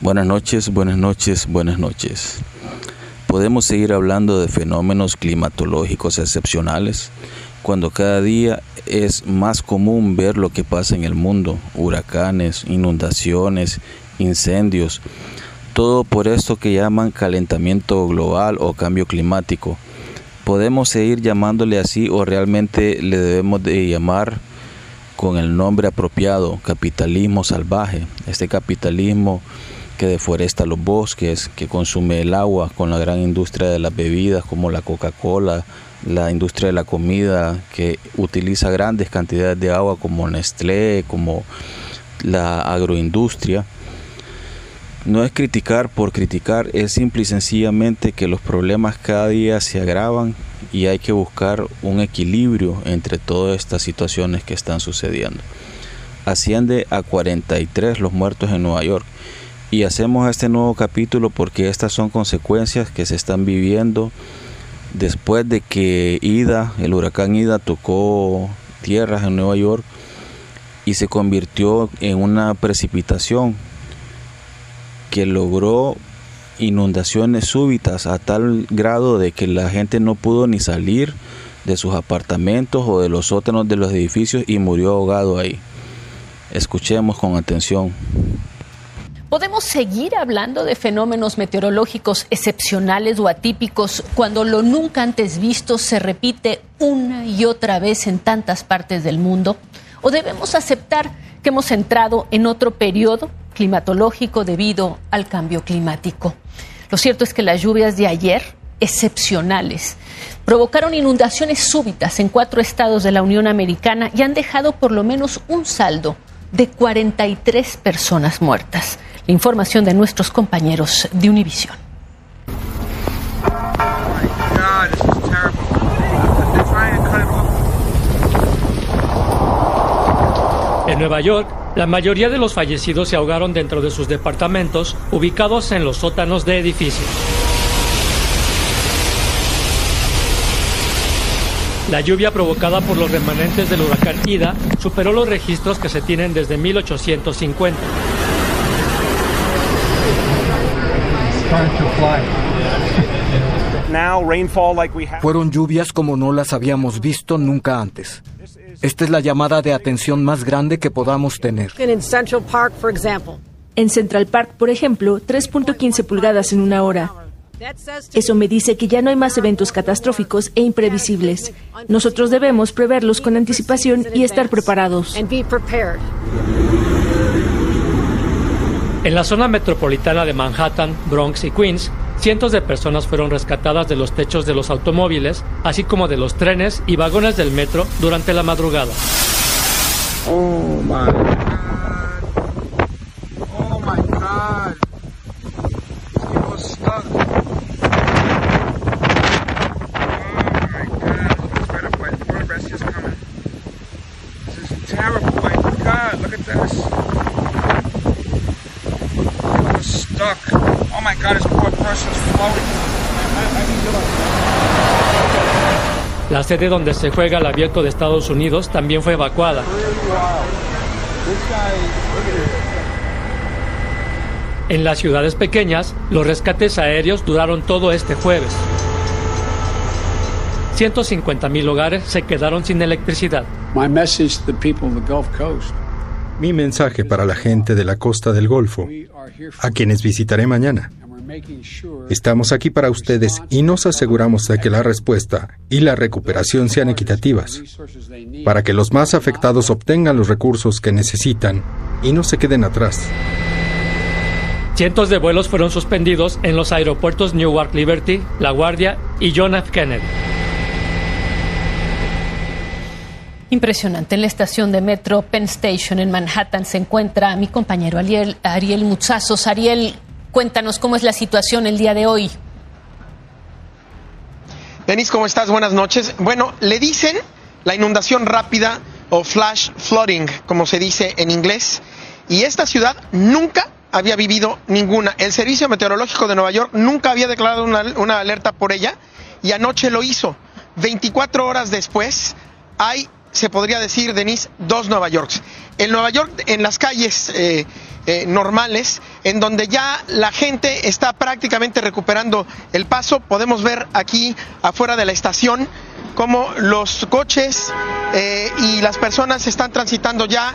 Buenas noches, buenas noches, buenas noches. Podemos seguir hablando de fenómenos climatológicos excepcionales cuando cada día es más común ver lo que pasa en el mundo, huracanes, inundaciones, incendios, todo por esto que llaman calentamiento global o cambio climático. Podemos seguir llamándole así o realmente le debemos de llamar con el nombre apropiado, capitalismo salvaje. Este capitalismo que deforesta los bosques, que consume el agua con la gran industria de las bebidas como la Coca-Cola, la industria de la comida, que utiliza grandes cantidades de agua como Nestlé, como la agroindustria. No es criticar por criticar, es simple y sencillamente que los problemas cada día se agravan y hay que buscar un equilibrio entre todas estas situaciones que están sucediendo. Asciende a 43 los muertos en Nueva York y hacemos este nuevo capítulo porque estas son consecuencias que se están viviendo después de que Ida, el huracán Ida tocó tierras en Nueva York y se convirtió en una precipitación que logró inundaciones súbitas a tal grado de que la gente no pudo ni salir de sus apartamentos o de los sótanos de los edificios y murió ahogado ahí. Escuchemos con atención. ¿Podemos seguir hablando de fenómenos meteorológicos excepcionales o atípicos cuando lo nunca antes visto se repite una y otra vez en tantas partes del mundo? ¿O debemos aceptar que hemos entrado en otro periodo climatológico debido al cambio climático? Lo cierto es que las lluvias de ayer, excepcionales, provocaron inundaciones súbitas en cuatro estados de la Unión Americana y han dejado por lo menos un saldo de 43 personas muertas. Información de nuestros compañeros de Univisión. En Nueva York, la mayoría de los fallecidos se ahogaron dentro de sus departamentos ubicados en los sótanos de edificios. La lluvia provocada por los remanentes del huracán Ida superó los registros que se tienen desde 1850. Fueron lluvias como no las habíamos visto nunca antes. Esta es la llamada de atención más grande que podamos tener. En Central Park, por ejemplo, 3.15 pulgadas en una hora. Eso me dice que ya no hay más eventos catastróficos e imprevisibles. Nosotros debemos preverlos con anticipación y estar preparados. En la zona metropolitana de Manhattan, Bronx y Queens, cientos de personas fueron rescatadas de los techos de los automóviles, así como de los trenes y vagones del metro durante la madrugada. Oh sede donde se juega el abierto de Estados Unidos también fue evacuada. En las ciudades pequeñas, los rescates aéreos duraron todo este jueves. 150.000 hogares se quedaron sin electricidad. Mi mensaje para la gente de la costa del Golfo, a quienes visitaré mañana. Estamos aquí para ustedes y nos aseguramos de que la respuesta y la recuperación sean equitativas, para que los más afectados obtengan los recursos que necesitan y no se queden atrás. Cientos de vuelos fueron suspendidos en los aeropuertos Newark Liberty, La Guardia y John F. Kennedy. Impresionante. En la estación de metro Penn Station en Manhattan se encuentra mi compañero Ariel, Ariel Muchazos. Ariel, cuéntanos cómo es la situación el día de hoy. Denis, ¿cómo estás? Buenas noches. Bueno, le dicen la inundación rápida o flash flooding, como se dice en inglés, y esta ciudad nunca había vivido ninguna. El Servicio Meteorológico de Nueva York nunca había declarado una, una alerta por ella y anoche lo hizo. 24 horas después hay se podría decir, Denise, dos Nueva Yorks. El Nueva York en las calles eh, eh, normales, en donde ya la gente está prácticamente recuperando el paso. Podemos ver aquí afuera de la estación cómo los coches eh, y las personas están transitando ya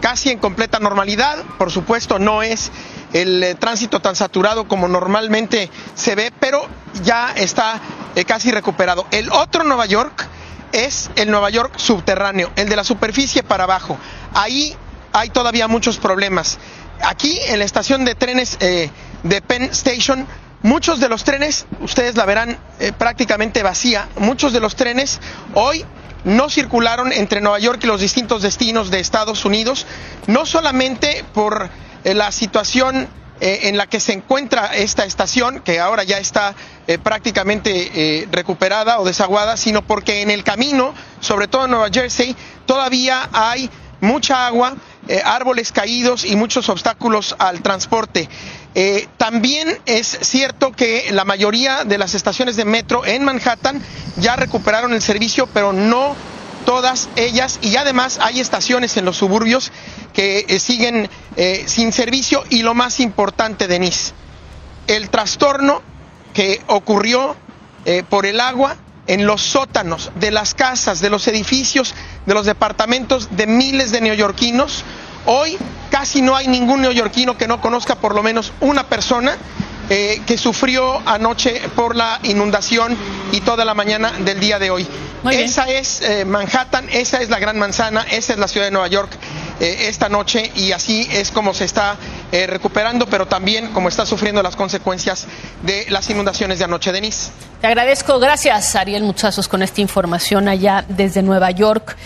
casi en completa normalidad. Por supuesto, no es el tránsito tan saturado como normalmente se ve, pero ya está casi recuperado. El otro Nueva York es el Nueva York subterráneo, el de la superficie para abajo. Ahí hay todavía muchos problemas. Aquí en la estación de trenes eh, de Penn Station, muchos de los trenes, ustedes la verán eh, prácticamente vacía, muchos de los trenes hoy no circularon entre Nueva York y los distintos destinos de Estados Unidos, no solamente por eh, la situación en la que se encuentra esta estación, que ahora ya está prácticamente recuperada o desaguada, sino porque en el camino, sobre todo en Nueva Jersey, todavía hay mucha agua eh, árboles caídos y muchos obstáculos al transporte. Eh, también es cierto que la mayoría de las estaciones de metro en Manhattan ya recuperaron el servicio, pero no todas ellas. Y además hay estaciones en los suburbios que eh, siguen sin servicio. Y lo más importante, Denise, el trastorno que ocurrió por el agua en los sótanos de las casas, de los edificios, de los departamentos de miles de neoyorquinos. Hoy casi no hay ningún neoyorquino que no conozca por lo menos una persona eh, que sufrió anoche por la inundación y toda la mañana del día de hoy. esa es eh, Manhattan, esa es la Gran Manzana, esa es la ciudad de Nueva York eh, esta noche y así es como se está recuperando, pero también como está sufriendo las consecuencias de las inundaciones de anoche. Denise. Te agradezco. Gracias, Ariel Muchazos, con esta información allá desde Nueva York.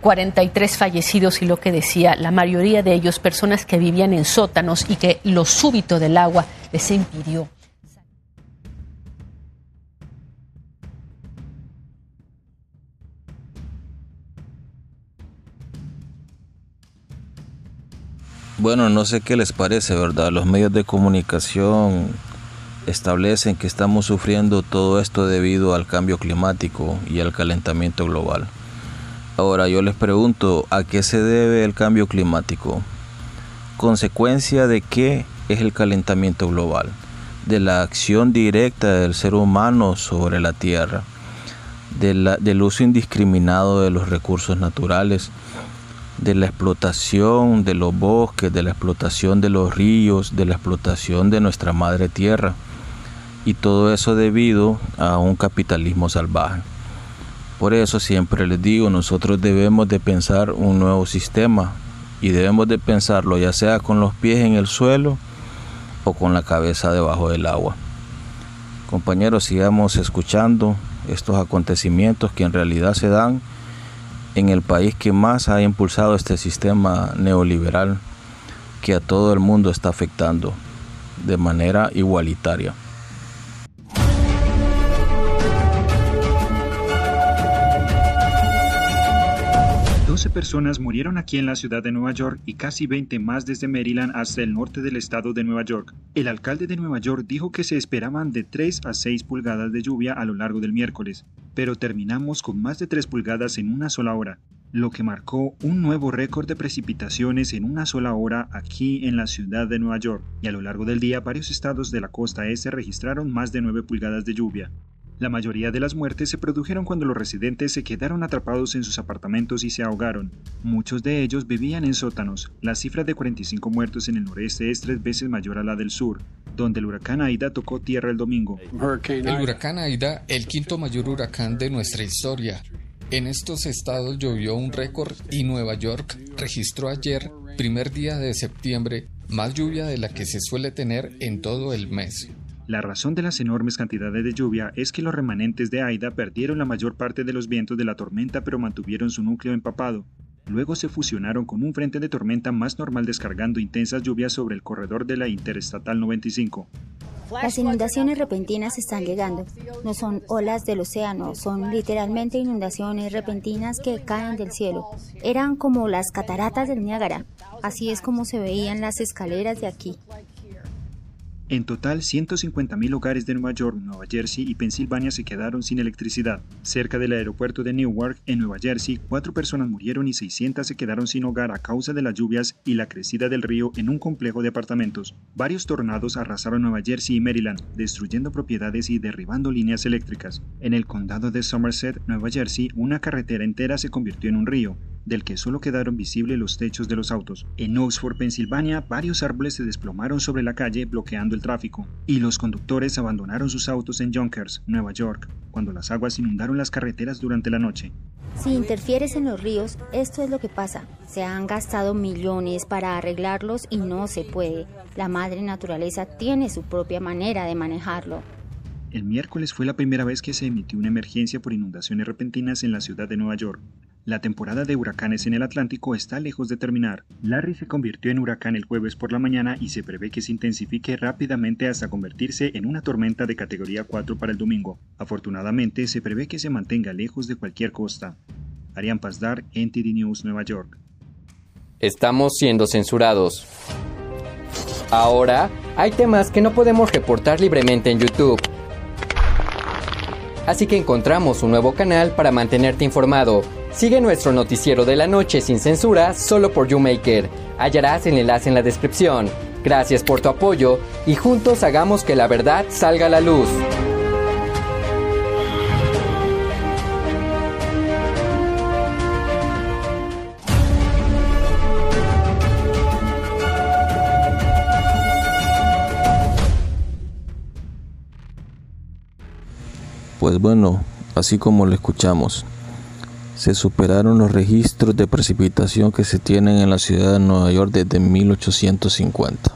43 fallecidos y lo que decía, la mayoría de ellos personas que vivían en sótanos y que lo súbito del agua les impidió. Bueno, no sé qué les parece, ¿verdad? Los medios de comunicación establecen que estamos sufriendo todo esto debido al cambio climático y al calentamiento global. Ahora yo les pregunto, ¿a qué se debe el cambio climático? ¿Consecuencia de qué es el calentamiento global, de la acción directa del ser humano sobre la Tierra, del uso indiscriminado de los recursos naturales, de la explotación de los bosques, de la explotación de los ríos, de la explotación de nuestra madre tierra. Y todo eso debido a un capitalismo salvaje. Por eso siempre les digo, nosotros debemos de pensar un nuevo sistema y debemos de pensarlo ya sea con los pies en el suelo o con la cabeza debajo del agua. Compañeros, sigamos escuchando estos acontecimientos que en realidad se dan en el país que más ha impulsado este sistema neoliberal que a todo el mundo está afectando de manera igualitaria. 12 personas murieron aquí en la ciudad de Nueva York y casi 20 más desde Maryland hasta el norte del estado de Nueva York. El alcalde de Nueva York dijo que se esperaban de 3 a 6 pulgadas de lluvia a lo largo del miércoles, pero terminamos con más de 3 pulgadas en una sola hora, lo que marcó un nuevo récord de precipitaciones en una sola hora aquí en la ciudad de Nueva York, y a lo largo del día varios estados de la costa este registraron más de 9 pulgadas de lluvia. La mayoría de las muertes se produjeron cuando los residentes se quedaron atrapados en sus apartamentos y se ahogaron. Muchos de ellos vivían en sótanos. La cifra de 45 muertos en el noreste es tres veces mayor a la del sur, donde el huracán Aida tocó tierra el domingo. El huracán Aida, el quinto mayor huracán de nuestra historia. En estos estados llovió un récord y Nueva York registró ayer, primer día de septiembre, más lluvia de la que se suele tener en todo el mes. La razón de las enormes cantidades de lluvia es que los remanentes de Aida perdieron la mayor parte de los vientos de la tormenta pero mantuvieron su núcleo empapado. Luego se fusionaron con un frente de tormenta más normal descargando intensas lluvias sobre el corredor de la Interestatal 95. Las inundaciones repentinas están llegando. No son olas del océano, son literalmente inundaciones repentinas que caen del cielo. Eran como las cataratas del Niágara. Así es como se veían las escaleras de aquí. En total, 150.000 hogares de Nueva York, Nueva Jersey y Pensilvania se quedaron sin electricidad. Cerca del aeropuerto de Newark, en Nueva Jersey, cuatro personas murieron y 600 se quedaron sin hogar a causa de las lluvias y la crecida del río en un complejo de apartamentos. Varios tornados arrasaron Nueva Jersey y Maryland, destruyendo propiedades y derribando líneas eléctricas. En el condado de Somerset, Nueva Jersey, una carretera entera se convirtió en un río del que solo quedaron visibles los techos de los autos. En Oxford, Pensilvania, varios árboles se desplomaron sobre la calle bloqueando el tráfico, y los conductores abandonaron sus autos en Yonkers, Nueva York, cuando las aguas inundaron las carreteras durante la noche. Si interfieres en los ríos, esto es lo que pasa. Se han gastado millones para arreglarlos y no se puede. La madre naturaleza tiene su propia manera de manejarlo. El miércoles fue la primera vez que se emitió una emergencia por inundaciones repentinas en la ciudad de Nueva York. La temporada de huracanes en el Atlántico está lejos de terminar. Larry se convirtió en huracán el jueves por la mañana y se prevé que se intensifique rápidamente hasta convertirse en una tormenta de categoría 4 para el domingo. Afortunadamente, se prevé que se mantenga lejos de cualquier costa. Arián Pazdar, NTD News, Nueva York. Estamos siendo censurados. Ahora, hay temas que no podemos reportar libremente en YouTube. Así que encontramos un nuevo canal para mantenerte informado Sigue nuestro noticiero de la noche sin censura solo por YouMaker. Hallarás el enlace en la descripción. Gracias por tu apoyo y juntos hagamos que la verdad salga a la luz. Pues bueno, así como lo escuchamos, se superaron los registros de precipitación que se tienen en la ciudad de Nueva York desde 1850.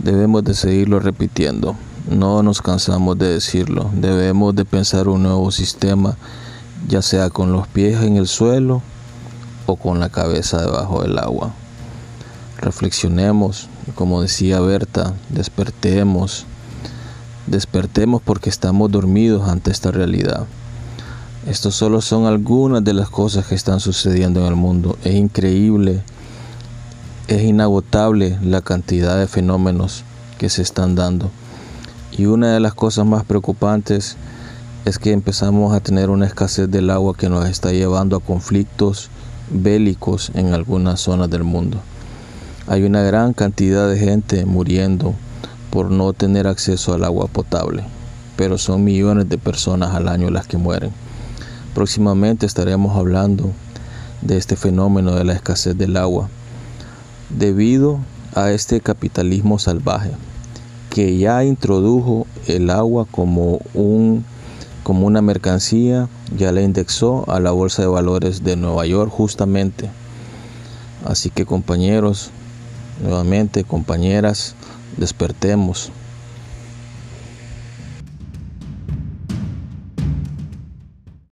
Debemos de seguirlo repitiendo, no nos cansamos de decirlo, debemos de pensar un nuevo sistema, ya sea con los pies en el suelo o con la cabeza debajo del agua. Reflexionemos, como decía Berta, despertemos, despertemos porque estamos dormidos ante esta realidad. Estos solo son algunas de las cosas que están sucediendo en el mundo. Es increíble, es inagotable la cantidad de fenómenos que se están dando. Y una de las cosas más preocupantes es que empezamos a tener una escasez del agua que nos está llevando a conflictos bélicos en algunas zonas del mundo. Hay una gran cantidad de gente muriendo por no tener acceso al agua potable, pero son millones de personas al año las que mueren. Próximamente estaremos hablando de este fenómeno de la escasez del agua debido a este capitalismo salvaje que ya introdujo el agua como un como una mercancía, ya la indexó a la bolsa de valores de Nueva York justamente. Así que compañeros, nuevamente compañeras, despertemos.